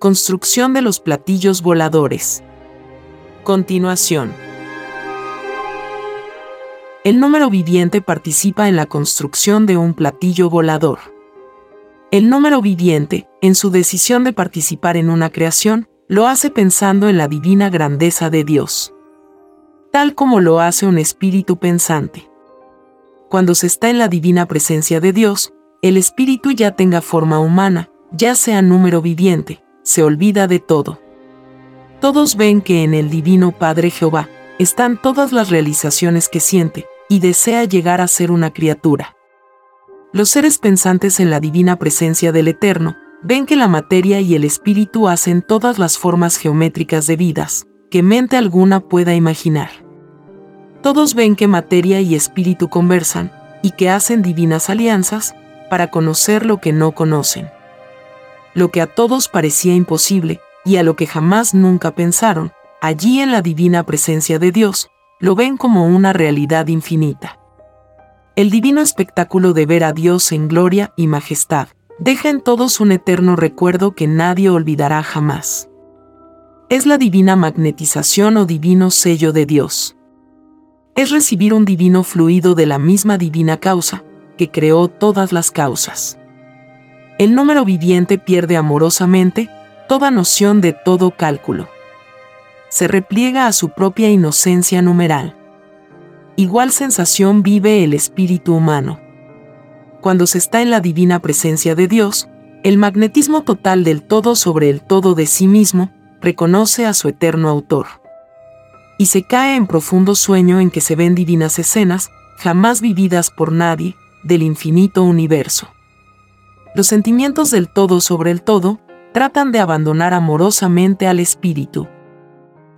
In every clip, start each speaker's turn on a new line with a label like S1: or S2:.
S1: Construcción de los platillos voladores. Continuación. El número viviente participa en la construcción de un platillo volador. El número viviente, en su decisión de participar en una creación, lo hace pensando en la divina grandeza de Dios, tal como lo hace un espíritu pensante. Cuando se está en la divina presencia de Dios, el espíritu ya tenga forma humana, ya sea número viviente, se olvida de todo. Todos ven que en el Divino Padre Jehová están todas las realizaciones que siente, y desea llegar a ser una criatura. Los seres pensantes en la divina presencia del Eterno ven que la materia y el espíritu hacen todas las formas geométricas de vidas, que mente alguna pueda imaginar. Todos ven que materia y espíritu conversan, y que hacen divinas alianzas, para conocer lo que no conocen lo que a todos parecía imposible, y a lo que jamás nunca pensaron, allí en la divina presencia de Dios, lo ven como una realidad infinita. El divino espectáculo de ver a Dios en gloria y majestad deja en todos un eterno recuerdo que nadie olvidará jamás. Es la divina magnetización o divino sello de Dios. Es recibir un divino fluido de la misma divina causa, que creó todas las causas el número viviente pierde amorosamente toda noción de todo cálculo. Se repliega a su propia inocencia numeral. Igual sensación vive el espíritu humano. Cuando se está en la divina presencia de Dios, el magnetismo total del todo sobre el todo de sí mismo reconoce a su eterno autor. Y se cae en profundo sueño en que se ven divinas escenas, jamás vividas por nadie, del infinito universo los sentimientos del todo sobre el todo tratan de abandonar amorosamente al espíritu.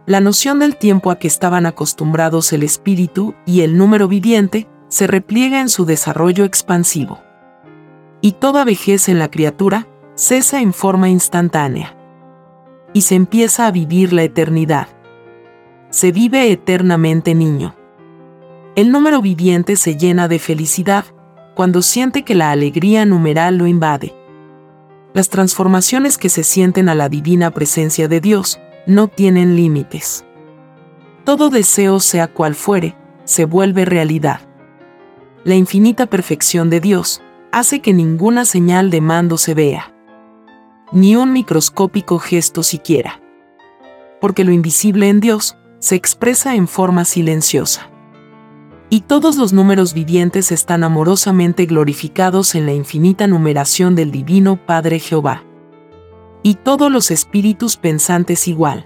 S1: La noción del tiempo a que estaban acostumbrados el espíritu y el número viviente se repliega en su desarrollo expansivo. Y toda vejez en la criatura cesa en forma instantánea. Y se empieza a vivir la eternidad. Se vive eternamente niño. El número viviente se llena de felicidad cuando siente que la alegría numeral lo invade. Las transformaciones que se sienten a la divina presencia de Dios no tienen límites. Todo deseo, sea cual fuere, se vuelve realidad. La infinita perfección de Dios hace que ninguna señal de mando se vea, ni un microscópico gesto siquiera. Porque lo invisible en Dios se expresa en forma silenciosa y todos los números vivientes están amorosamente glorificados en la infinita numeración del Divino Padre Jehová. Y todos los espíritus pensantes igual.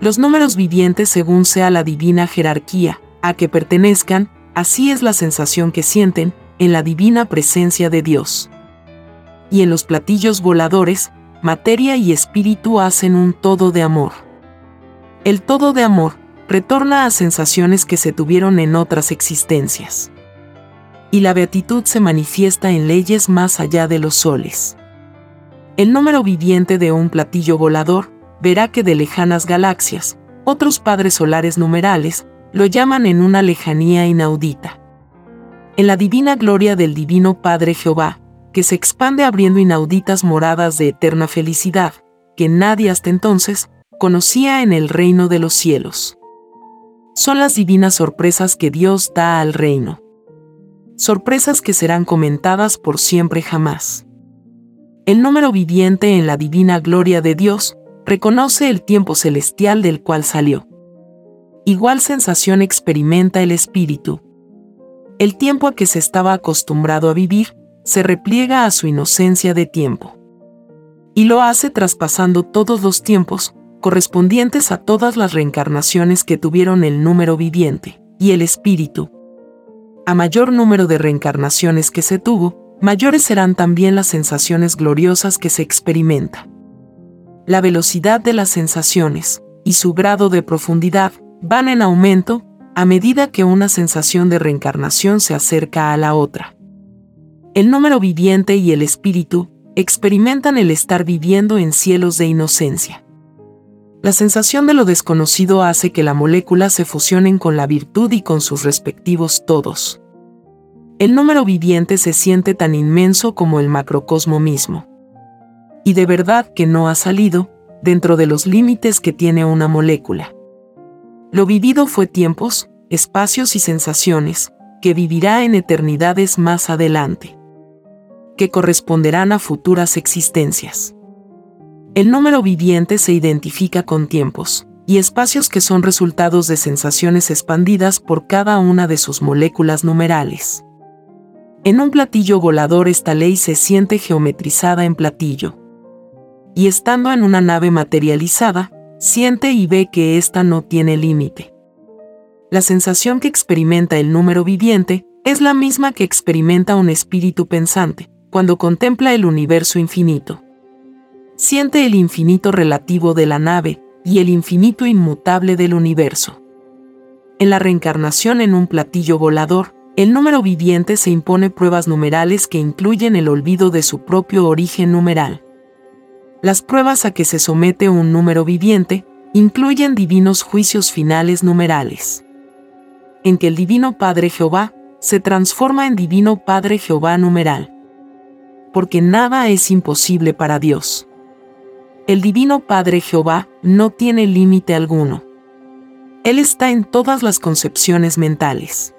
S1: Los números vivientes según sea la divina jerarquía a que pertenezcan, así es la sensación que sienten en la divina presencia de Dios. Y en los platillos voladores, materia y espíritu hacen un todo de amor. El todo de amor, retorna a sensaciones que se tuvieron en otras existencias. Y la beatitud se manifiesta en leyes más allá de los soles. El número viviente de un platillo volador verá que de lejanas galaxias, otros padres solares numerales, lo llaman en una lejanía inaudita. En la divina gloria del Divino Padre Jehová, que se expande abriendo inauditas moradas de eterna felicidad, que nadie hasta entonces conocía en el reino de los cielos son las divinas sorpresas que Dios da al reino. Sorpresas que serán comentadas por siempre jamás. El número viviente en la divina gloria de Dios reconoce el tiempo celestial del cual salió. Igual sensación experimenta el espíritu. El tiempo a que se estaba acostumbrado a vivir se repliega a su inocencia de tiempo. Y lo hace traspasando todos los tiempos, correspondientes a todas las reencarnaciones que tuvieron el número viviente, y el espíritu. A mayor número de reencarnaciones que se tuvo, mayores serán también las sensaciones gloriosas que se experimenta. La velocidad de las sensaciones y su grado de profundidad van en aumento a medida que una sensación de reencarnación se acerca a la otra. El número viviente y el espíritu experimentan el estar viviendo en cielos de inocencia. La sensación de lo desconocido hace que la molécula se fusionen con la virtud y con sus respectivos todos. El número viviente se siente tan inmenso como el macrocosmo mismo. Y de verdad que no ha salido, dentro de los límites que tiene una molécula. Lo vivido fue tiempos, espacios y sensaciones, que vivirá en eternidades más adelante. Que corresponderán a futuras existencias. El número viviente se identifica con tiempos y espacios que son resultados de sensaciones expandidas por cada una de sus moléculas numerales. En un platillo volador esta ley se siente geometrizada en platillo. Y estando en una nave materializada, siente y ve que ésta no tiene límite. La sensación que experimenta el número viviente es la misma que experimenta un espíritu pensante cuando contempla el universo infinito siente el infinito relativo de la nave y el infinito inmutable del universo. En la reencarnación en un platillo volador, el número viviente se impone pruebas numerales que incluyen el olvido de su propio origen numeral. Las pruebas a que se somete un número viviente incluyen divinos juicios finales numerales. En que el Divino Padre Jehová se transforma en Divino Padre Jehová numeral. Porque nada es imposible para Dios. El Divino Padre Jehová no tiene límite alguno. Él está en todas las concepciones mentales.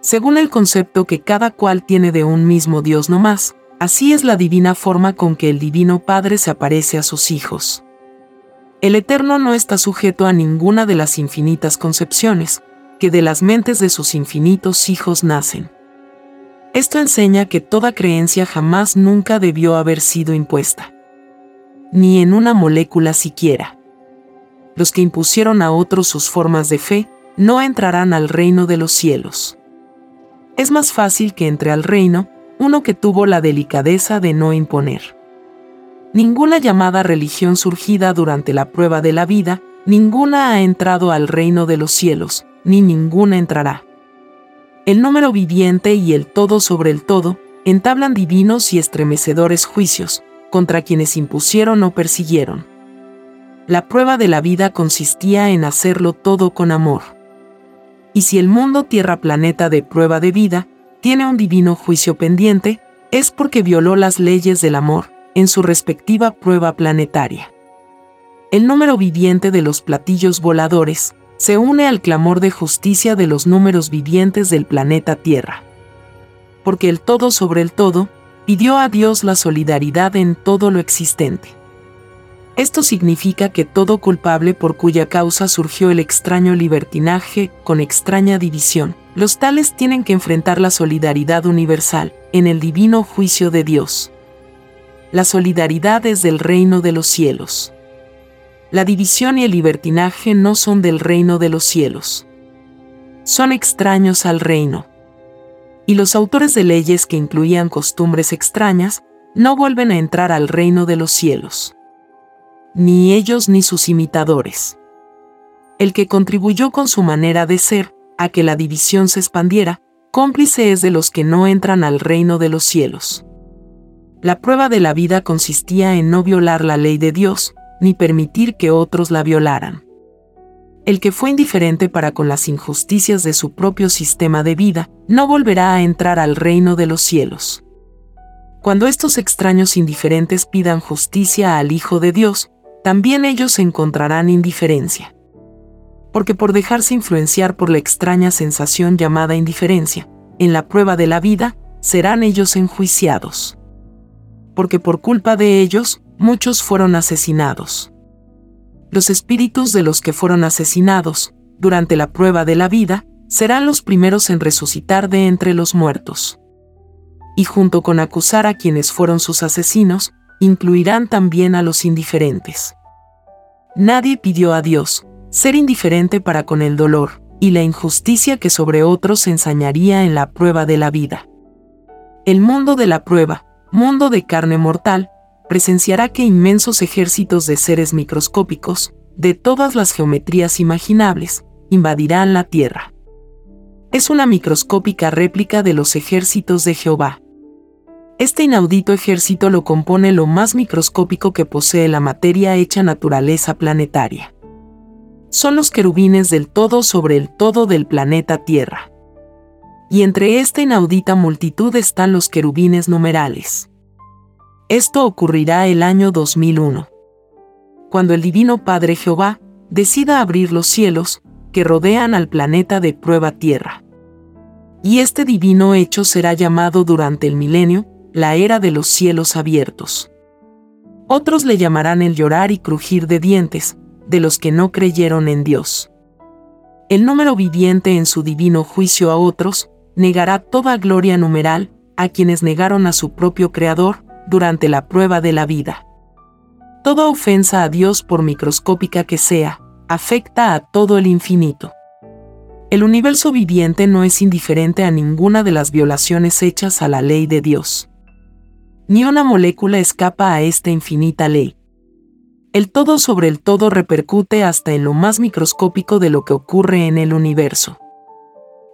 S1: Según el concepto que cada cual tiene de un mismo Dios no más, así es la divina forma con que el Divino Padre se aparece a sus hijos. El Eterno no está sujeto a ninguna de las infinitas concepciones, que de las mentes de sus infinitos hijos nacen. Esto enseña que toda creencia jamás nunca debió haber sido impuesta ni en una molécula siquiera. Los que impusieron a otros sus formas de fe, no entrarán al reino de los cielos. Es más fácil que entre al reino uno que tuvo la delicadeza de no imponer. Ninguna llamada religión surgida durante la prueba de la vida, ninguna ha entrado al reino de los cielos, ni ninguna entrará. El número viviente y el todo sobre el todo entablan divinos y estremecedores juicios, contra quienes impusieron o persiguieron. La prueba de la vida consistía en hacerlo todo con amor. Y si el mundo Tierra Planeta de prueba de vida tiene un divino juicio pendiente, es porque violó las leyes del amor en su respectiva prueba planetaria. El número viviente de los platillos voladores se une al clamor de justicia de los números vivientes del planeta Tierra. Porque el todo sobre el todo pidió a Dios la solidaridad en todo lo existente. Esto significa que todo culpable por cuya causa surgió el extraño libertinaje con extraña división, los tales tienen que enfrentar la solidaridad universal en el divino juicio de Dios. La solidaridad es del reino de los cielos. La división y el libertinaje no son del reino de los cielos. Son extraños al reino y los autores de leyes que incluían costumbres extrañas no vuelven a entrar al reino de los cielos. Ni ellos ni sus imitadores. El que contribuyó con su manera de ser a que la división se expandiera, cómplice es de los que no entran al reino de los cielos. La prueba de la vida consistía en no violar la ley de Dios, ni permitir que otros la violaran. El que fue indiferente para con las injusticias de su propio sistema de vida, no volverá a entrar al reino de los cielos. Cuando estos extraños indiferentes pidan justicia al Hijo de Dios, también ellos encontrarán indiferencia. Porque por dejarse influenciar por la extraña sensación llamada indiferencia, en la prueba de la vida, serán ellos enjuiciados. Porque por culpa de ellos, muchos fueron asesinados. Los espíritus de los que fueron asesinados, durante la prueba de la vida, serán los primeros en resucitar de entre los muertos. Y junto con acusar a quienes fueron sus asesinos, incluirán también a los indiferentes. Nadie pidió a Dios ser indiferente para con el dolor y la injusticia que sobre otros se ensañaría en la prueba de la vida. El mundo de la prueba, mundo de carne mortal, presenciará que inmensos ejércitos de seres microscópicos, de todas las geometrías imaginables, invadirán la Tierra. Es una microscópica réplica de los ejércitos de Jehová. Este inaudito ejército lo compone lo más microscópico que posee la materia hecha naturaleza planetaria. Son los querubines del todo sobre el todo del planeta Tierra. Y entre esta inaudita multitud están los querubines numerales. Esto ocurrirá el año 2001. Cuando el Divino Padre Jehová decida abrir los cielos que rodean al planeta de prueba Tierra. Y este divino hecho será llamado durante el milenio la era de los cielos abiertos. Otros le llamarán el llorar y crujir de dientes, de los que no creyeron en Dios. El número viviente en su divino juicio a otros, negará toda gloria numeral a quienes negaron a su propio Creador, durante la prueba de la vida. Toda ofensa a Dios, por microscópica que sea, afecta a todo el infinito. El universo viviente no es indiferente a ninguna de las violaciones hechas a la ley de Dios. Ni una molécula escapa a esta infinita ley. El todo sobre el todo repercute hasta en lo más microscópico de lo que ocurre en el universo.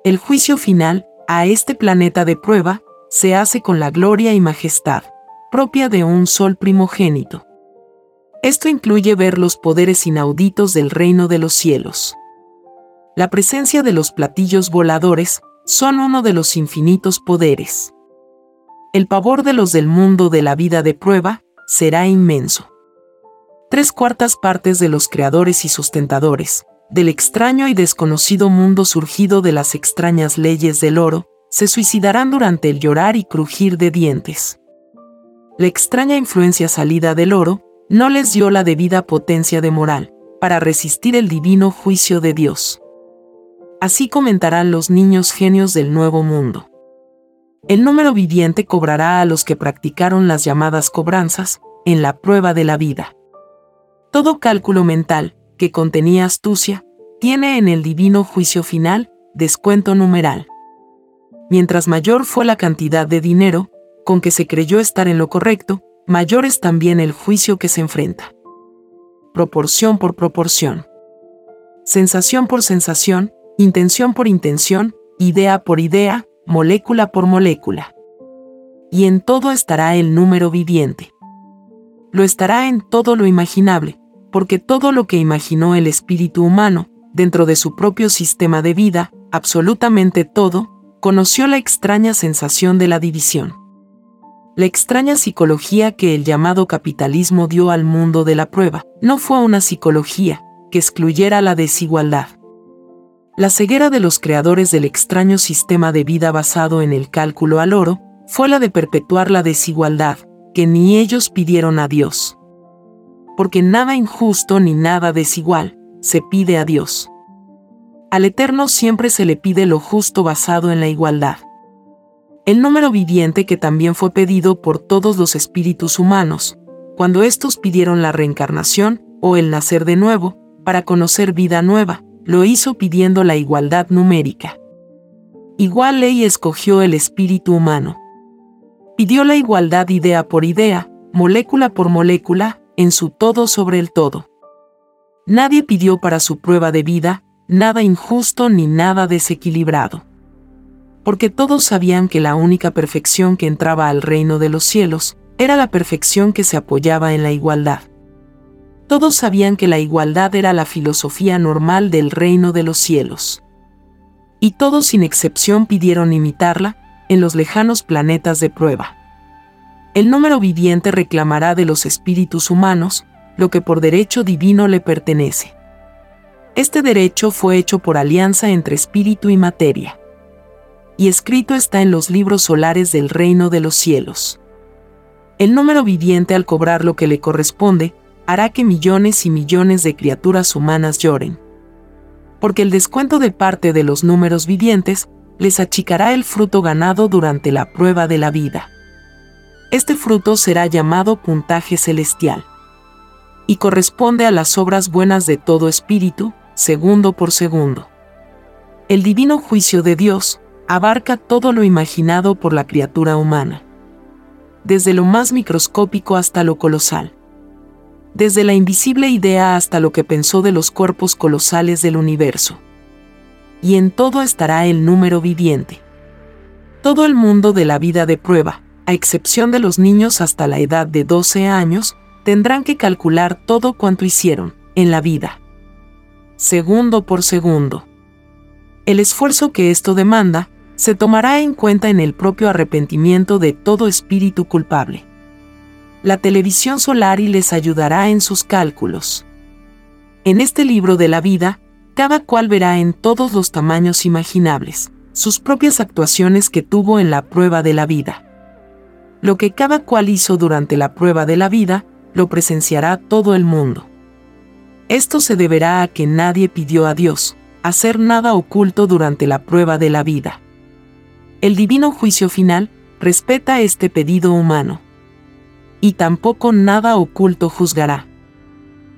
S1: El juicio final, a este planeta de prueba, se hace con la gloria y majestad propia de un sol primogénito. Esto incluye ver los poderes inauditos del reino de los cielos. La presencia de los platillos voladores son uno de los infinitos poderes. El pavor de los del mundo de la vida de prueba será inmenso. Tres cuartas partes de los creadores y sustentadores, del extraño y desconocido mundo surgido de las extrañas leyes del oro, se suicidarán durante el llorar y crujir de dientes la extraña influencia salida del oro no les dio la debida potencia de moral para resistir el divino juicio de Dios. Así comentarán los niños genios del nuevo mundo. El número viviente cobrará a los que practicaron las llamadas cobranzas en la prueba de la vida. Todo cálculo mental que contenía astucia tiene en el divino juicio final descuento numeral. Mientras mayor fue la cantidad de dinero, con que se creyó estar en lo correcto, mayor es también el juicio que se enfrenta. Proporción por proporción. Sensación por sensación, intención por intención, idea por idea, molécula por molécula. Y en todo estará el número viviente. Lo estará en todo lo imaginable, porque todo lo que imaginó el espíritu humano, dentro de su propio sistema de vida, absolutamente todo, conoció la extraña sensación de la división la extraña psicología que el llamado capitalismo dio al mundo de la prueba no fue una psicología que excluyera la desigualdad. La ceguera de los creadores del extraño sistema de vida basado en el cálculo al oro fue la de perpetuar la desigualdad que ni ellos pidieron a Dios. Porque nada injusto ni nada desigual se pide a Dios. Al Eterno siempre se le pide lo justo basado en la igualdad el número viviente que también fue pedido por todos los espíritus humanos, cuando estos pidieron la reencarnación o el nacer de nuevo, para conocer vida nueva, lo hizo pidiendo la igualdad numérica. Igual ley escogió el espíritu humano. Pidió la igualdad idea por idea, molécula por molécula, en su todo sobre el todo. Nadie pidió para su prueba de vida, nada injusto ni nada desequilibrado porque todos sabían que la única perfección que entraba al reino de los cielos era la perfección que se apoyaba en la igualdad. Todos sabían que la igualdad era la filosofía normal del reino de los cielos. Y todos sin excepción pidieron imitarla en los lejanos planetas de prueba. El número viviente reclamará de los espíritus humanos lo que por derecho divino le pertenece. Este derecho fue hecho por alianza entre espíritu y materia y escrito está en los libros solares del reino de los cielos. El número viviente al cobrar lo que le corresponde, hará que millones y millones de criaturas humanas lloren. Porque el descuento de parte de los números vivientes les achicará el fruto ganado durante la prueba de la vida. Este fruto será llamado puntaje celestial y corresponde a las obras buenas de todo espíritu, segundo por segundo. El divino juicio de Dios abarca todo lo imaginado por la criatura humana, desde lo más microscópico hasta lo colosal, desde la invisible idea hasta lo que pensó de los cuerpos colosales del universo. Y en todo estará el número viviente. Todo el mundo de la vida de prueba, a excepción de los niños hasta la edad de 12 años, tendrán que calcular todo cuanto hicieron en la vida. Segundo por segundo. El esfuerzo que esto demanda se tomará en cuenta en el propio arrepentimiento de todo espíritu culpable. La televisión solar y les ayudará en sus cálculos. En este libro de la vida, cada cual verá en todos los tamaños imaginables sus propias actuaciones que tuvo en la prueba de la vida. Lo que cada cual hizo durante la prueba de la vida lo presenciará todo el mundo. Esto se deberá a que nadie pidió a Dios hacer nada oculto durante la prueba de la vida. El divino juicio final respeta este pedido humano. Y tampoco nada oculto juzgará.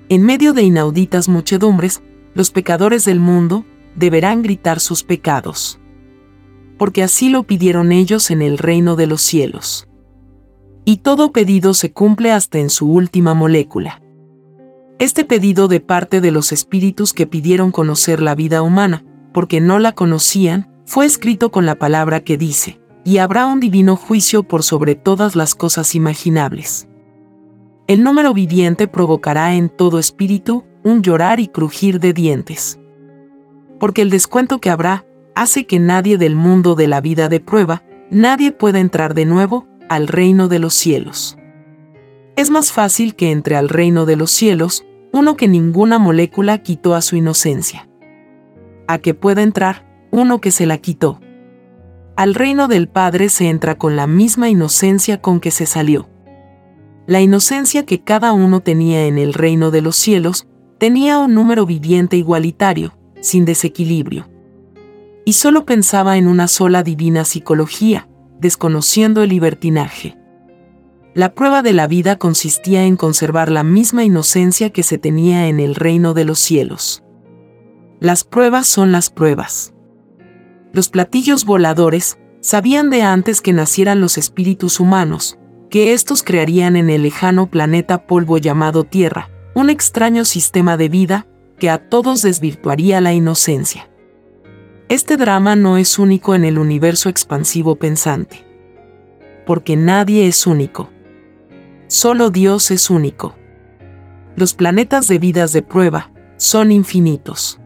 S1: En medio de inauditas muchedumbres, los pecadores del mundo deberán gritar sus pecados. Porque así lo pidieron ellos en el reino de los cielos y todo pedido se cumple hasta en su última molécula. Este pedido de parte de los espíritus que pidieron conocer la vida humana, porque no la conocían, fue escrito con la palabra que dice, y habrá un divino juicio por sobre todas las cosas imaginables. El número viviente provocará en todo espíritu un llorar y crujir de dientes. Porque el descuento que habrá hace que nadie del mundo de la vida de prueba, nadie pueda entrar de nuevo al reino de los cielos. Es más fácil que entre al reino de los cielos uno que ninguna molécula quitó a su inocencia. A que pueda entrar uno que se la quitó. Al reino del Padre se entra con la misma inocencia con que se salió. La inocencia que cada uno tenía en el reino de los cielos tenía un número viviente igualitario, sin desequilibrio. Y solo pensaba en una sola divina psicología, desconociendo el libertinaje. La prueba de la vida consistía en conservar la misma inocencia que se tenía en el reino de los cielos. Las pruebas son las pruebas. Los platillos voladores sabían de antes que nacieran los espíritus humanos, que éstos crearían en el lejano planeta polvo llamado Tierra, un extraño sistema de vida que a todos desvirtuaría la inocencia. Este drama no es único en el universo expansivo pensante. Porque nadie es único. Solo Dios es único. Los planetas de vidas de prueba son infinitos.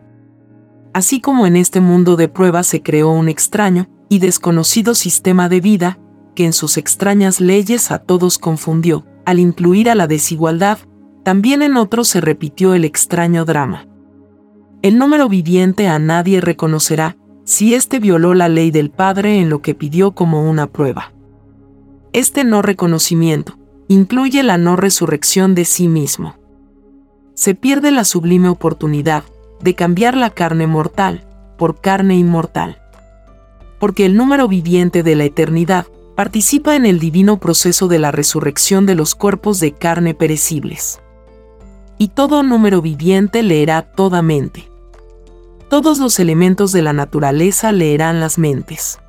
S1: Así como en este mundo de prueba se creó un extraño y desconocido sistema de vida, que en sus extrañas leyes a todos confundió, al incluir a la desigualdad, también en otros se repitió el extraño drama. El número viviente a nadie reconocerá si éste violó la ley del Padre en lo que pidió como una prueba. Este no reconocimiento incluye la no resurrección de sí mismo. Se pierde la sublime oportunidad de cambiar la carne mortal por carne inmortal. Porque el número viviente de la eternidad participa en el divino proceso de la resurrección de los cuerpos de carne perecibles. Y todo número viviente leerá toda mente todos los elementos de la naturaleza leerán las mentes.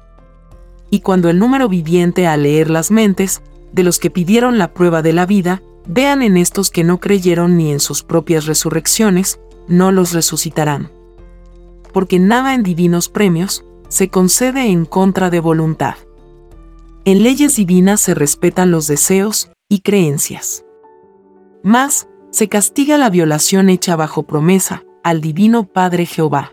S1: Y cuando el número viviente al leer las mentes, de los que pidieron la prueba de la vida, vean en estos que no creyeron ni en sus propias resurrecciones, no los resucitarán. Porque nada en divinos premios se concede en contra de voluntad. En leyes divinas se respetan los deseos y creencias. Más, se castiga la violación hecha bajo promesa, al Divino Padre Jehová.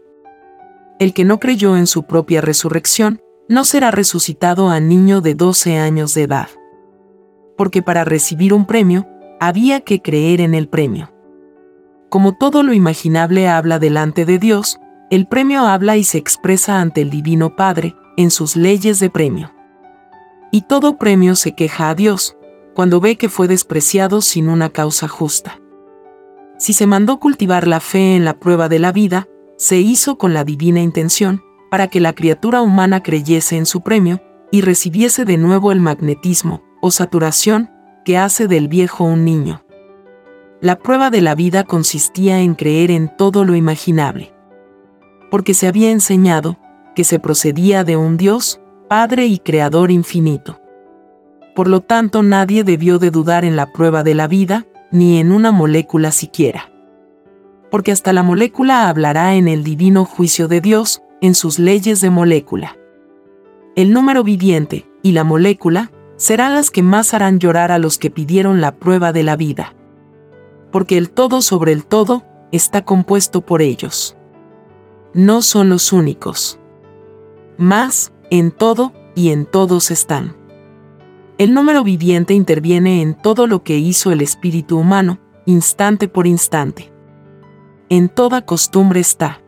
S1: El que no creyó en su propia resurrección, no será resucitado a niño de 12 años de edad. Porque para recibir un premio, había que creer en el premio. Como todo lo imaginable habla delante de Dios, el premio habla y se expresa ante el Divino Padre, en sus leyes de premio. Y todo premio se queja a Dios, cuando ve que fue despreciado sin una causa justa. Si se mandó cultivar la fe en la prueba de la vida, se hizo con la divina intención, para que la criatura humana creyese en su premio, y recibiese de nuevo el magnetismo, o saturación, que hace del viejo un niño. La prueba de la vida consistía en creer en todo lo imaginable. Porque se había enseñado que se procedía de un Dios, Padre y Creador infinito. Por lo tanto, nadie debió de dudar en la prueba de la vida, ni en una molécula siquiera. Porque hasta la molécula hablará en el divino juicio de Dios, en sus leyes de molécula. El número viviente y la molécula serán las que más harán llorar a los que pidieron la prueba de la vida. Porque el todo sobre el todo está compuesto por ellos. No son los únicos. Más, en todo y en todos están. El número viviente interviene en todo lo que hizo el espíritu humano, instante por instante. En toda costumbre está.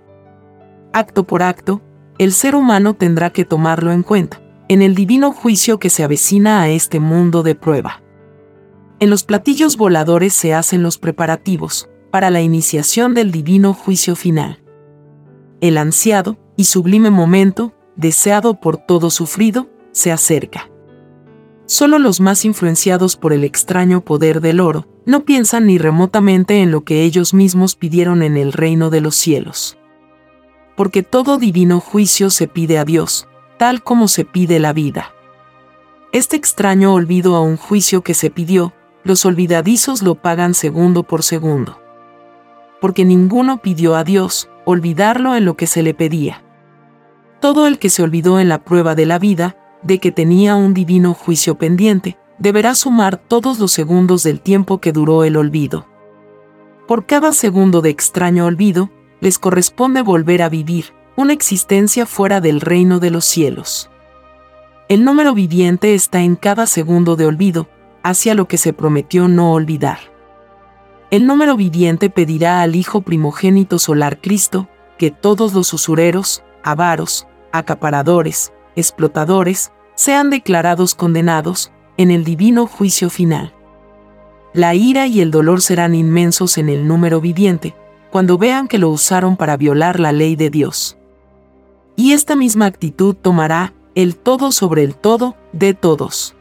S1: Acto por acto, el ser humano tendrá que tomarlo en cuenta, en el divino juicio que se avecina a este mundo de prueba. En los platillos voladores se hacen los preparativos para la iniciación del divino juicio final. El ansiado y sublime momento, deseado por todo sufrido, se acerca. Solo los más influenciados por el extraño poder del oro no piensan ni remotamente en lo que ellos mismos pidieron en el reino de los cielos. Porque todo divino juicio se pide a Dios, tal como se pide la vida. Este extraño olvido a un juicio que se pidió, los olvidadizos lo pagan segundo por segundo. Porque ninguno pidió a Dios olvidarlo en lo que se le pedía. Todo el que se olvidó en la prueba de la vida, de que tenía un divino juicio pendiente, deberá sumar todos los segundos del tiempo que duró el olvido. Por cada segundo de extraño olvido, les corresponde volver a vivir una existencia fuera del reino de los cielos. El número viviente está en cada segundo de olvido, hacia lo que se prometió no olvidar. El número viviente pedirá al Hijo primogénito solar Cristo, que todos los usureros, avaros, acaparadores, explotadores, sean declarados condenados en el divino juicio final. La ira y el dolor serán inmensos en el número viviente, cuando vean que lo usaron para violar la ley de Dios. Y esta misma actitud tomará el todo sobre el todo de todos.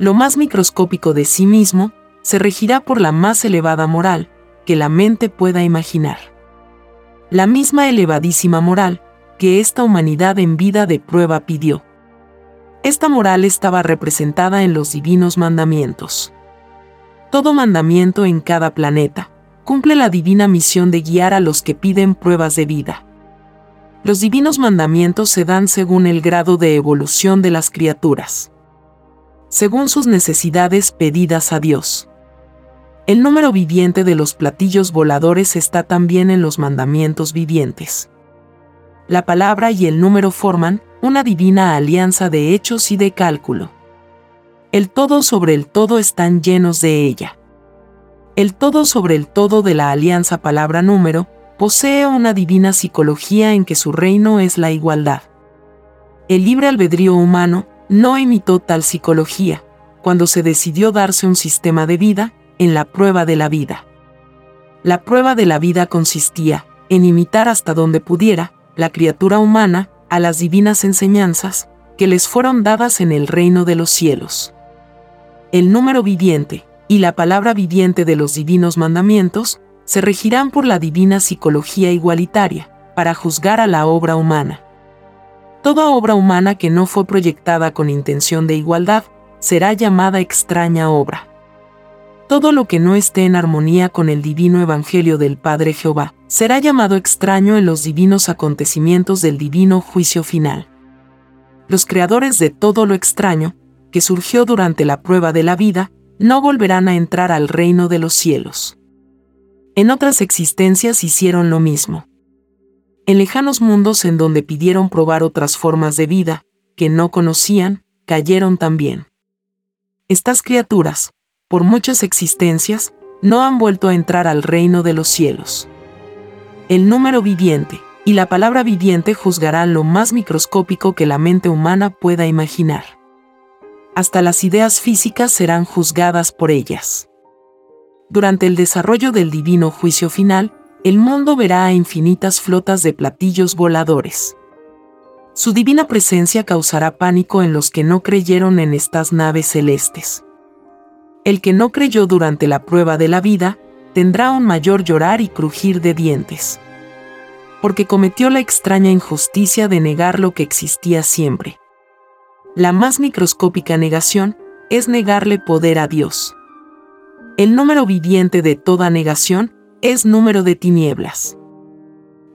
S1: Lo más microscópico de sí mismo se regirá por la más elevada moral que la mente pueda imaginar. La misma elevadísima moral que esta humanidad en vida de prueba pidió. Esta moral estaba representada en los divinos mandamientos. Todo mandamiento en cada planeta cumple la divina misión de guiar a los que piden pruebas de vida. Los divinos mandamientos se dan según el grado de evolución de las criaturas, según sus necesidades pedidas a Dios. El número viviente de los platillos voladores está también en los mandamientos vivientes. La palabra y el número forman, una divina alianza de hechos y de cálculo. El todo sobre el todo están llenos de ella. El todo sobre el todo de la alianza palabra número posee una divina psicología en que su reino es la igualdad. El libre albedrío humano no imitó tal psicología cuando se decidió darse un sistema de vida en la prueba de la vida. La prueba de la vida consistía en imitar hasta donde pudiera la criatura humana a las divinas enseñanzas que les fueron dadas en el reino de los cielos. El número viviente y la palabra viviente de los divinos mandamientos se regirán por la divina psicología igualitaria, para juzgar a la obra humana. Toda obra humana que no fue proyectada con intención de igualdad será llamada extraña obra. Todo lo que no esté en armonía con el divino evangelio del Padre Jehová será llamado extraño en los divinos acontecimientos del divino juicio final. Los creadores de todo lo extraño, que surgió durante la prueba de la vida, no volverán a entrar al reino de los cielos. En otras existencias hicieron lo mismo. En lejanos mundos en donde pidieron probar otras formas de vida, que no conocían, cayeron también. Estas criaturas, por muchas existencias, no han vuelto a entrar al reino de los cielos. El número viviente y la palabra viviente juzgarán lo más microscópico que la mente humana pueda imaginar. Hasta las ideas físicas serán juzgadas por ellas. durante el desarrollo del divino juicio final, el mundo verá a infinitas flotas de platillos voladores. Su divina presencia causará pánico en los que no creyeron en estas naves celestes. El que no creyó durante la prueba de la vida, tendrá un mayor llorar y crujir de dientes. Porque cometió la extraña injusticia de negar lo que existía siempre. La más microscópica negación es negarle poder a Dios. El número viviente de toda negación es número de tinieblas.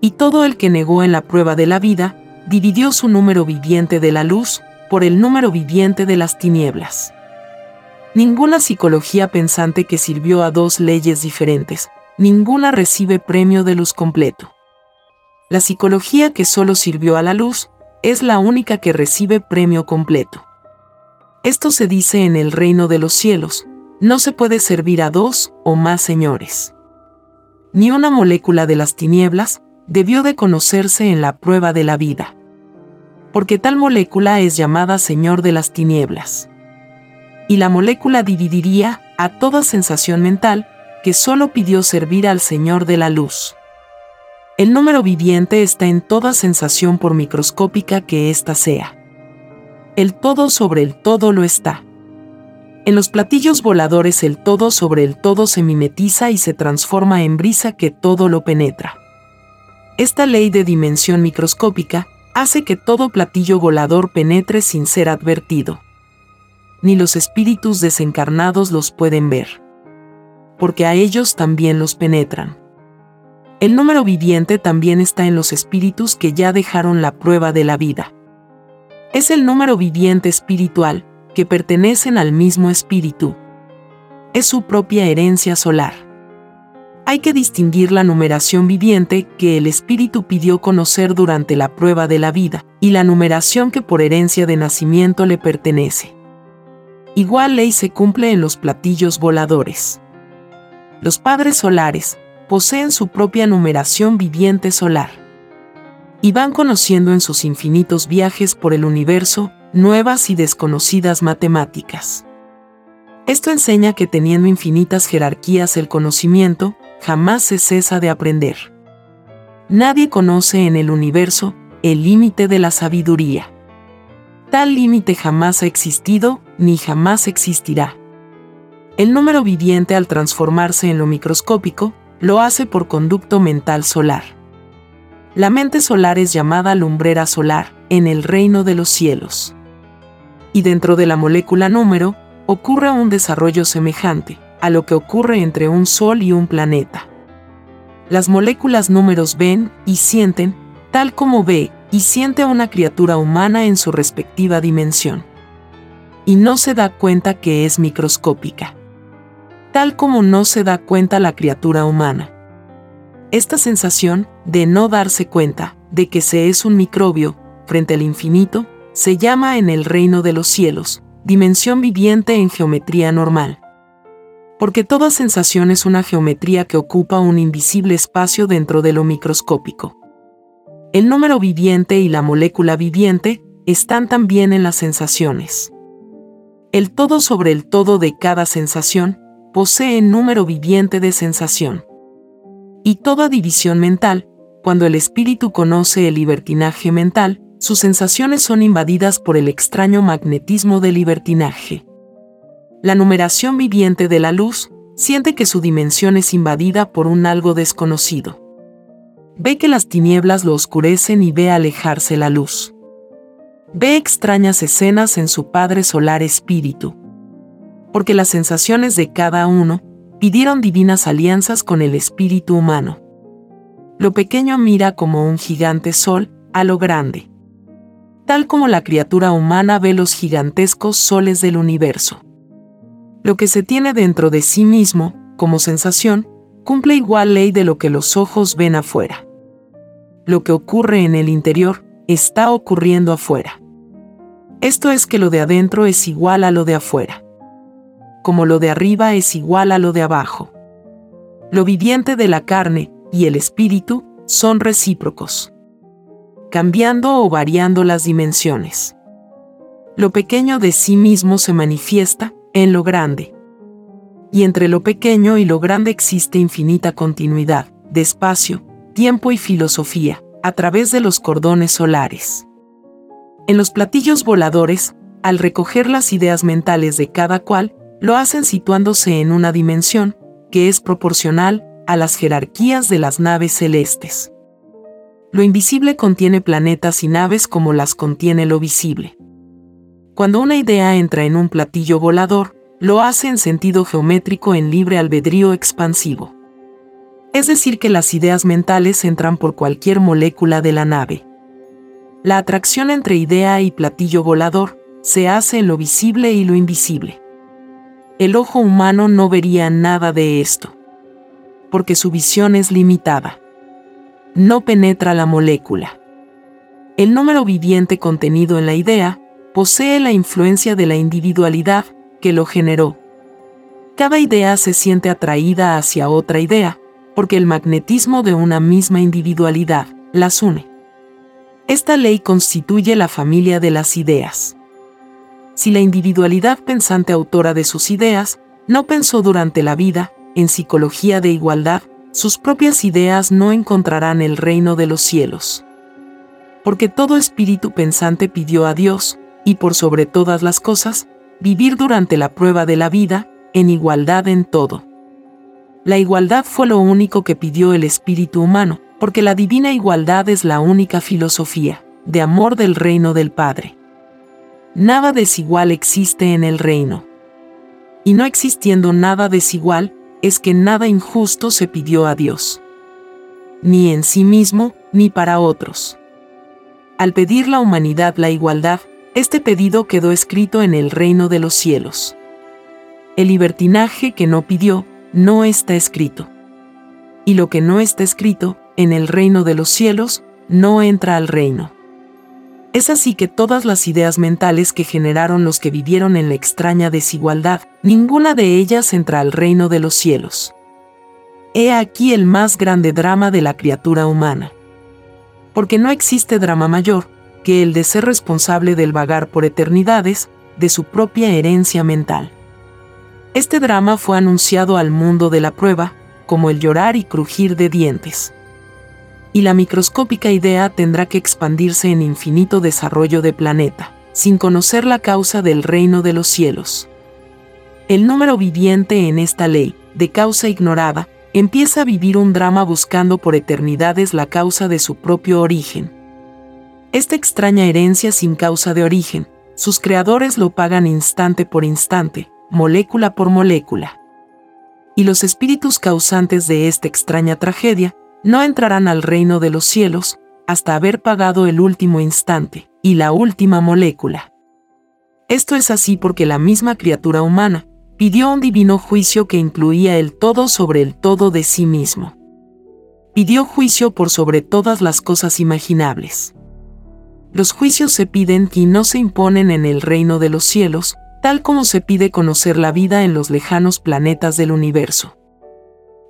S1: Y todo el que negó en la prueba de la vida, dividió su número viviente de la luz por el número viviente de las tinieblas. Ninguna psicología pensante que sirvió a dos leyes diferentes, ninguna recibe premio de luz completo. La psicología que solo sirvió a la luz es la única que recibe premio completo. Esto se dice en el reino de los cielos, no se puede servir a dos o más señores. Ni una molécula de las tinieblas debió de conocerse en la prueba de la vida. Porque tal molécula es llamada Señor de las tinieblas. Y la molécula dividiría a toda sensación mental que solo pidió servir al Señor de la luz. El número viviente está en toda sensación por microscópica que ésta sea. El todo sobre el todo lo está. En los platillos voladores el todo sobre el todo se mimetiza y se transforma en brisa que todo lo penetra. Esta ley de dimensión microscópica hace que todo platillo volador penetre sin ser advertido. Ni los espíritus desencarnados los pueden ver. Porque a ellos también los penetran. El número viviente también está en los espíritus que ya dejaron la prueba de la vida. Es el número viviente espiritual, que pertenecen al mismo espíritu. Es su propia herencia solar. Hay que distinguir la numeración viviente que el espíritu pidió conocer durante la prueba de la vida y la numeración que por herencia de nacimiento le pertenece. Igual ley se cumple en los platillos voladores. Los padres solares poseen su propia numeración viviente solar y van conociendo en sus infinitos viajes por el universo nuevas y desconocidas matemáticas. Esto enseña que teniendo infinitas jerarquías el conocimiento, jamás se cesa de aprender. Nadie conoce en el universo el límite de la sabiduría. Tal límite jamás ha existido ni jamás existirá. El número viviente al transformarse en lo microscópico, lo hace por conducto mental solar. La mente solar es llamada lumbrera solar en el reino de los cielos y dentro de la molécula número, ocurre un desarrollo semejante a lo que ocurre entre un Sol y un planeta. Las moléculas números ven y sienten, tal como ve y siente una criatura humana en su respectiva dimensión. Y no se da cuenta que es microscópica. Tal como no se da cuenta la criatura humana. Esta sensación de no darse cuenta de que se es un microbio frente al infinito se llama en el reino de los cielos, dimensión viviente en geometría normal. Porque toda sensación es una geometría que ocupa un invisible espacio dentro de lo microscópico. El número viviente y la molécula viviente están también en las sensaciones. El todo sobre el todo de cada sensación posee número viviente de sensación. Y toda división mental, cuando el espíritu conoce el libertinaje mental, sus sensaciones son invadidas por el extraño magnetismo del libertinaje. La numeración viviente de la luz siente que su dimensión es invadida por un algo desconocido. Ve que las tinieblas lo oscurecen y ve alejarse la luz. Ve extrañas escenas en su Padre Solar Espíritu. Porque las sensaciones de cada uno pidieron divinas alianzas con el espíritu humano. Lo pequeño mira como un gigante sol a lo grande tal como la criatura humana ve los gigantescos soles del universo. Lo que se tiene dentro de sí mismo, como sensación, cumple igual ley de lo que los ojos ven afuera. Lo que ocurre en el interior, está ocurriendo afuera. Esto es que lo de adentro es igual a lo de afuera. Como lo de arriba es igual a lo de abajo. Lo viviente de la carne y el espíritu son recíprocos cambiando o variando las dimensiones. Lo pequeño de sí mismo se manifiesta en lo grande. y entre lo pequeño y lo grande existe infinita continuidad, de espacio, tiempo y filosofía, a través de los cordones solares. En los platillos voladores, al recoger las ideas mentales de cada cual, lo hacen situándose en una dimensión, que es proporcional a las jerarquías de las naves celestes. Lo invisible contiene planetas y naves como las contiene lo visible. Cuando una idea entra en un platillo volador, lo hace en sentido geométrico en libre albedrío expansivo. Es decir, que las ideas mentales entran por cualquier molécula de la nave. La atracción entre idea y platillo volador se hace en lo visible y lo invisible. El ojo humano no vería nada de esto, porque su visión es limitada. No penetra la molécula. El número viviente contenido en la idea posee la influencia de la individualidad que lo generó. Cada idea se siente atraída hacia otra idea, porque el magnetismo de una misma individualidad las une. Esta ley constituye la familia de las ideas. Si la individualidad pensante autora de sus ideas no pensó durante la vida, en psicología de igualdad, sus propias ideas no encontrarán el reino de los cielos. Porque todo espíritu pensante pidió a Dios, y por sobre todas las cosas, vivir durante la prueba de la vida, en igualdad en todo. La igualdad fue lo único que pidió el espíritu humano, porque la divina igualdad es la única filosofía, de amor del reino del Padre. Nada desigual existe en el reino. Y no existiendo nada desigual, es que nada injusto se pidió a Dios. Ni en sí mismo, ni para otros. Al pedir la humanidad la igualdad, este pedido quedó escrito en el reino de los cielos. El libertinaje que no pidió, no está escrito. Y lo que no está escrito, en el reino de los cielos, no entra al reino. Es así que todas las ideas mentales que generaron los que vivieron en la extraña desigualdad, ninguna de ellas entra al reino de los cielos. He aquí el más grande drama de la criatura humana. Porque no existe drama mayor, que el de ser responsable del vagar por eternidades de su propia herencia mental. Este drama fue anunciado al mundo de la prueba como el llorar y crujir de dientes. Y la microscópica idea tendrá que expandirse en infinito desarrollo de planeta, sin conocer la causa del reino de los cielos. El número viviente en esta ley, de causa ignorada, empieza a vivir un drama buscando por eternidades la causa de su propio origen, esta extraña herencia sin causa de origen, sus creadores lo pagan instante por instante, molécula por molécula. Y los espíritus causantes de esta extraña tragedia no entrarán al reino de los cielos hasta haber pagado el último instante y la última molécula. Esto es así porque la misma criatura humana pidió un divino juicio que incluía el todo sobre el todo de sí mismo. Pidió juicio por sobre todas las cosas imaginables los juicios se piden y no se imponen en el reino de los cielos, tal como se pide conocer la vida en los lejanos planetas del universo.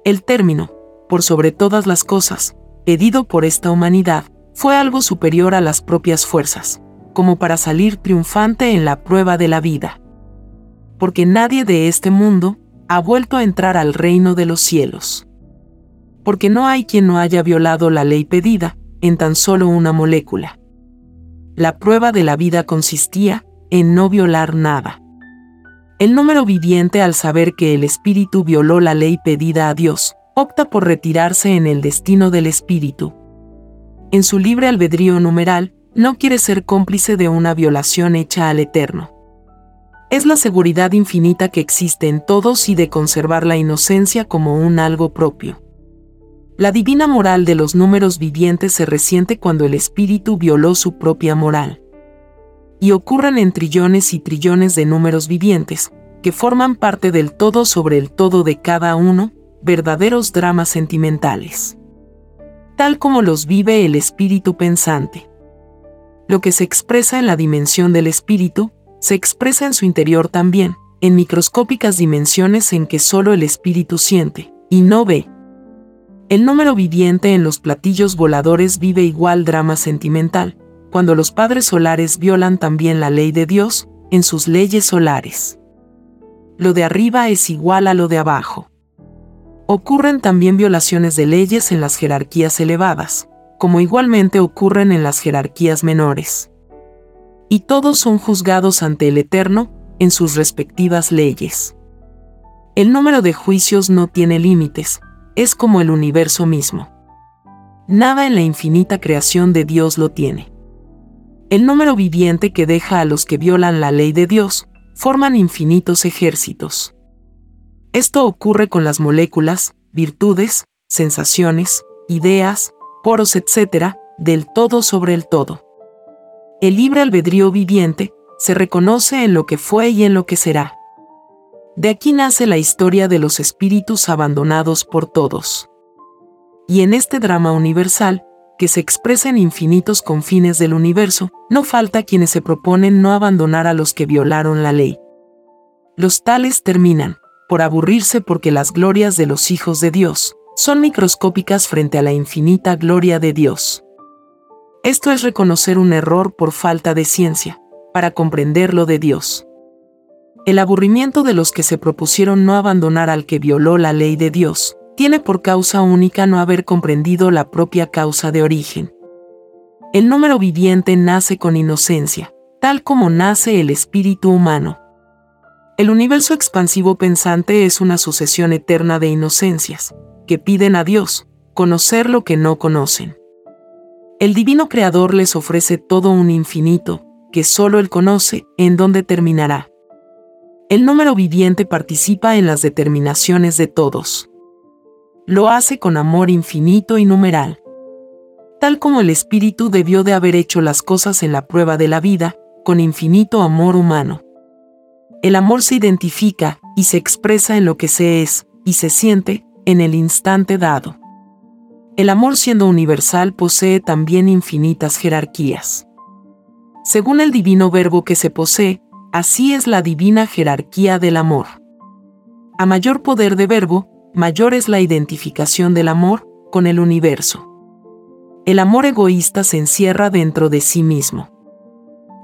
S1: El término, por sobre todas las cosas, pedido por esta humanidad, fue algo superior a las propias fuerzas, como para salir triunfante en la prueba de la vida. Porque nadie de este mundo ha vuelto a entrar al reino de los cielos. Porque no hay quien no haya violado la ley pedida, en tan solo una molécula la prueba de la vida consistía en no violar nada. El número viviente al saber que el espíritu violó la ley pedida a Dios, opta por retirarse en el destino del espíritu. En su libre albedrío numeral, no quiere ser cómplice de una violación hecha al Eterno. Es la seguridad infinita que existe en todos y de conservar la inocencia como un algo propio. La divina moral de los números vivientes se resiente cuando el espíritu violó su propia moral. Y ocurren en trillones y trillones de números vivientes, que forman parte del todo sobre el todo de cada uno, verdaderos dramas sentimentales. Tal como los vive el espíritu pensante. Lo que se expresa en la dimensión del espíritu, se expresa en su interior también, en microscópicas dimensiones en que solo el espíritu siente, y no ve, el número viviente en los platillos voladores vive igual drama sentimental, cuando los padres solares violan también la ley de Dios, en sus leyes solares. lo de arriba es igual a lo de abajo. Ocurren también violaciones de leyes en las jerarquías elevadas, como igualmente ocurren en las jerarquías menores. Y todos son juzgados ante el Eterno en sus respectivas leyes. El número de juicios no tiene límites, es como el universo mismo. Nada en la infinita creación de Dios lo tiene. El número viviente que deja a los que violan la ley de Dios, forman infinitos ejércitos. Esto ocurre con las moléculas, virtudes, sensaciones, ideas, poros, etc., del todo sobre el todo. El libre albedrío viviente se reconoce en lo que fue y en lo que será. De aquí nace la historia de los espíritus abandonados por todos. Y en este drama universal, que se expresa en infinitos confines del universo, no falta quienes se proponen no abandonar a los que violaron la ley. Los tales terminan, por aburrirse porque las glorias de los hijos de Dios son microscópicas frente a la infinita gloria de Dios. Esto es reconocer un error por falta de ciencia, para comprender lo de Dios. El aburrimiento de los que se propusieron no abandonar al que violó la ley de Dios, tiene por causa única no haber comprendido la propia causa de origen. El número viviente nace con inocencia, tal como nace el espíritu humano. El universo expansivo pensante es una sucesión eterna de inocencias, que piden a Dios conocer lo que no conocen. El divino creador les ofrece todo un infinito, que solo Él conoce, en donde terminará. El número viviente participa en las determinaciones de todos. Lo hace con amor infinito y numeral. Tal como el Espíritu debió de haber hecho las cosas en la prueba de la vida, con infinito amor humano. El amor se identifica y se expresa en lo que se es y se siente en el instante dado. El amor siendo universal posee también infinitas jerarquías. Según el divino verbo que se posee, así es la divina jerarquía del amor. A mayor poder de verbo, mayor es la identificación del amor con el universo. El amor egoísta se encierra dentro de sí mismo.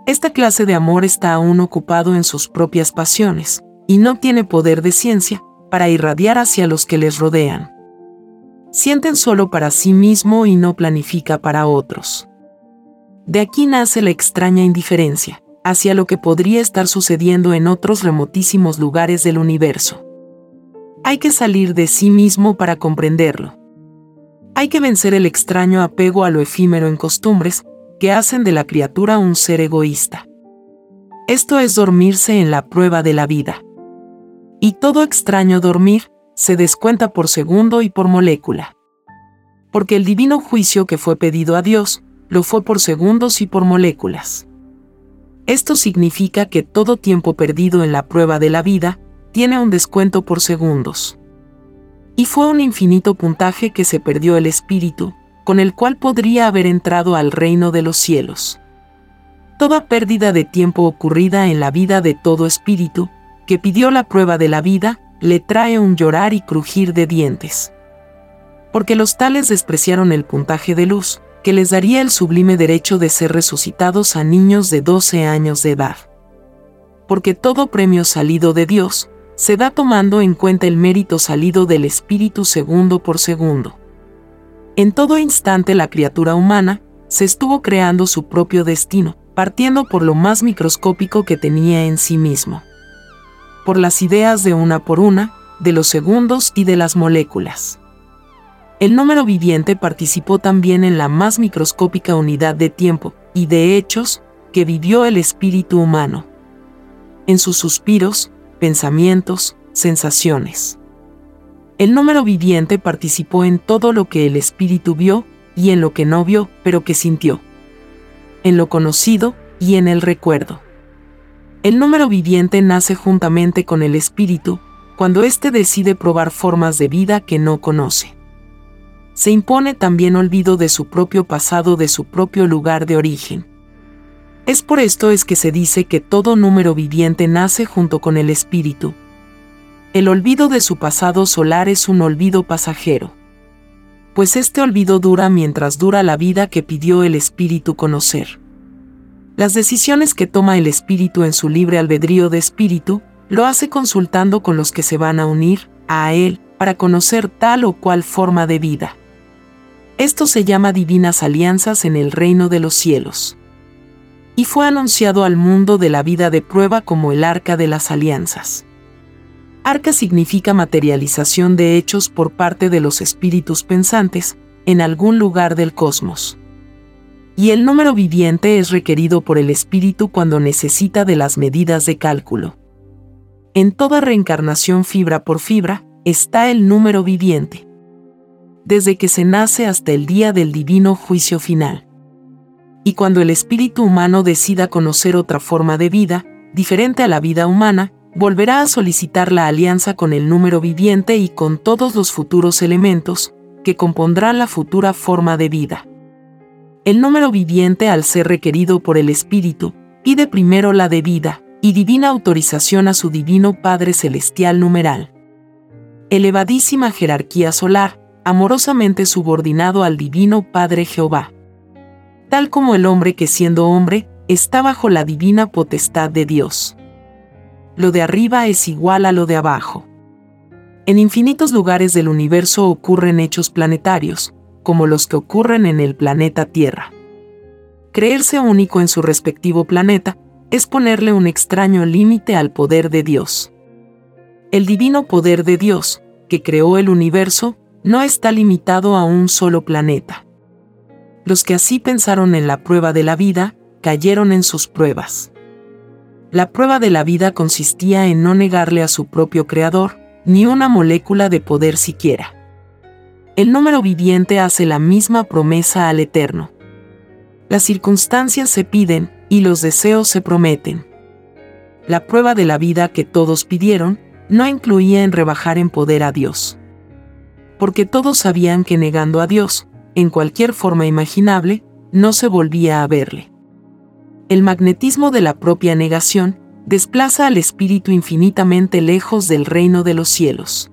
S1: Esta clase de amor está aún ocupado en sus propias pasiones, y no tiene poder de ciencia para irradiar hacia los que les rodean. Sienten solo para sí mismo y no planifica para otros. De aquí nace la extraña indiferencia, hacia lo que podría estar sucediendo en otros remotísimos lugares del universo. Hay que salir de sí mismo para comprenderlo. Hay que vencer el extraño apego a lo efímero en costumbres que hacen de la criatura un ser egoísta. Esto es dormirse en la prueba de la vida. Y todo extraño dormir se descuenta por segundo y por molécula. Porque el divino juicio que fue pedido a Dios, lo fue por segundos y por moléculas. Esto significa que todo tiempo perdido en la prueba de la vida tiene un descuento por segundos. Y fue un infinito puntaje que se perdió el espíritu, con el cual podría haber entrado al reino de los cielos. Toda pérdida de tiempo ocurrida en la vida de todo espíritu, que pidió la prueba de la vida, le trae un llorar y crujir de dientes. Porque los tales despreciaron el puntaje de luz, que les daría el sublime derecho de ser resucitados a niños de 12 años de edad. Porque todo premio salido de Dios, se da tomando en cuenta el mérito salido del Espíritu segundo por segundo. En todo instante la criatura humana se estuvo creando su propio destino, partiendo por lo más microscópico que tenía en sí mismo. Por las ideas de una por una, de los segundos y de las moléculas. El número viviente participó también en la más microscópica unidad de tiempo y de hechos que vivió el espíritu humano. En sus suspiros, pensamientos, sensaciones. El número viviente participó en todo lo que el espíritu vio y en lo que no vio, pero que sintió. En lo conocido y en el recuerdo. El número viviente nace juntamente con el espíritu cuando éste decide probar formas de vida que no conoce. Se impone también olvido de su propio pasado, de su propio lugar de origen. Es por esto es que se dice que todo número viviente nace junto con el espíritu, el olvido de su pasado solar es un olvido pasajero. Pues este olvido dura mientras dura la vida que pidió el espíritu conocer. Las decisiones que toma el espíritu en su libre albedrío de espíritu lo hace consultando con los que se van a unir a Él para conocer tal o cual forma de vida. Esto se llama divinas alianzas en el reino de los cielos. Y fue anunciado al mundo de la vida de prueba como el arca de las alianzas. Arca significa materialización de hechos por parte de los espíritus pensantes en algún lugar del cosmos. Y el número viviente es requerido por el espíritu cuando necesita de las medidas de cálculo. En toda reencarnación fibra por fibra está el número viviente. Desde que se nace hasta el día del divino juicio final. Y cuando el espíritu humano decida conocer otra forma de vida, diferente a la vida humana, volverá a solicitar la alianza con el número viviente y con todos los futuros elementos, que compondrán la futura forma de vida. El número viviente, al ser requerido por el Espíritu, pide primero la debida y divina autorización a su divino Padre Celestial numeral. Elevadísima jerarquía solar, amorosamente subordinado al divino Padre Jehová. Tal como el hombre que siendo hombre, está bajo la divina potestad de Dios lo de arriba es igual a lo de abajo. En infinitos lugares del universo ocurren hechos planetarios, como los que ocurren en el planeta Tierra. Creerse único en su respectivo planeta es ponerle un extraño límite al poder de Dios. El divino poder de Dios, que creó el universo, no está limitado a un solo planeta. Los que así pensaron en la prueba de la vida, cayeron en sus pruebas. La prueba de la vida consistía en no negarle a su propio creador, ni una molécula de poder siquiera. El número viviente hace la misma promesa al Eterno. Las circunstancias se piden y los deseos se prometen. La prueba de la vida que todos pidieron no incluía en rebajar en poder a Dios. Porque todos sabían que negando a Dios, en cualquier forma imaginable, no se volvía a verle el magnetismo de la propia negación desplaza al espíritu infinitamente lejos del reino de los cielos.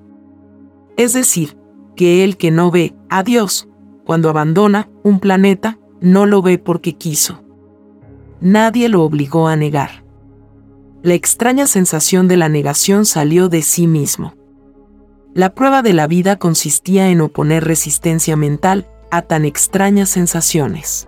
S1: Es decir, que el que no ve a Dios, cuando abandona un planeta, no lo ve porque quiso. Nadie lo obligó a negar. La extraña sensación de la negación salió de sí mismo. La prueba de la vida consistía en oponer resistencia mental a tan extrañas sensaciones.